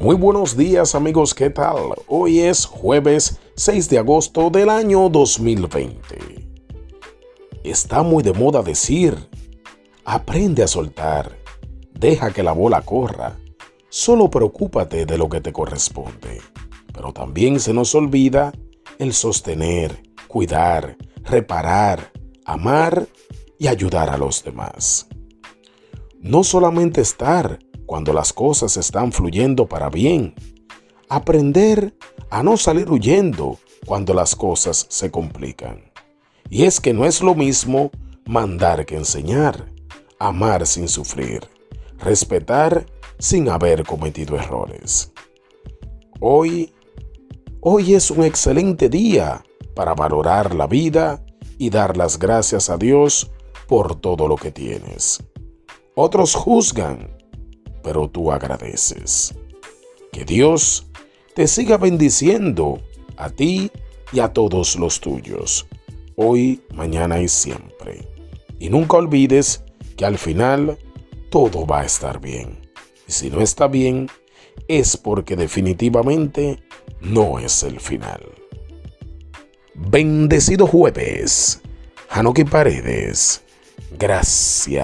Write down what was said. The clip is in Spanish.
Muy buenos días amigos, ¿qué tal? Hoy es jueves 6 de agosto del año 2020. Está muy de moda decir, aprende a soltar, deja que la bola corra, solo preocúpate de lo que te corresponde. Pero también se nos olvida el sostener, cuidar, reparar, amar y ayudar a los demás. No solamente estar cuando las cosas están fluyendo para bien. Aprender a no salir huyendo cuando las cosas se complican. Y es que no es lo mismo mandar que enseñar, amar sin sufrir, respetar sin haber cometido errores. Hoy, hoy es un excelente día para valorar la vida y dar las gracias a Dios por todo lo que tienes. Otros juzgan pero tú agradeces. Que Dios te siga bendiciendo a ti y a todos los tuyos, hoy, mañana y siempre. Y nunca olvides que al final todo va a estar bien. Y si no está bien, es porque definitivamente no es el final. Bendecido jueves. Hanoki Paredes. Gracias.